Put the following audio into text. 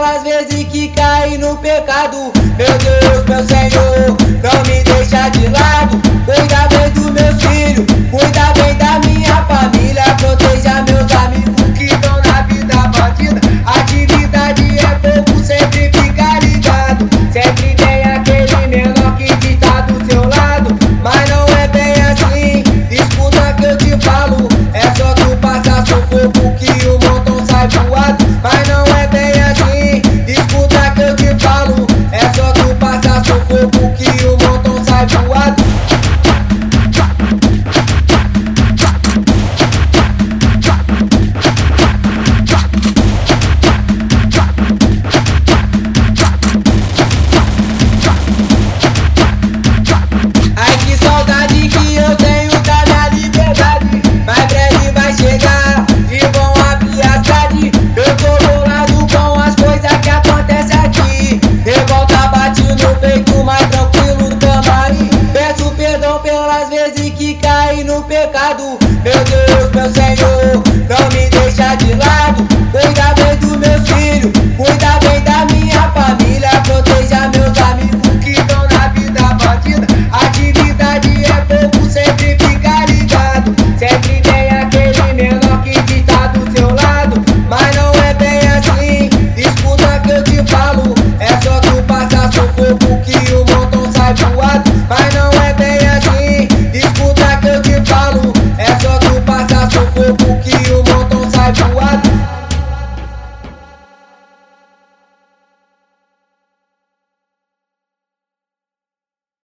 todas as vezes que caí no pecado. Meu Deus, meu Senhor, pelas vezes que caí no pecado. Meu Deus, meu Senhor, não me deixa de lado. Cuida bem do meu filho, cuida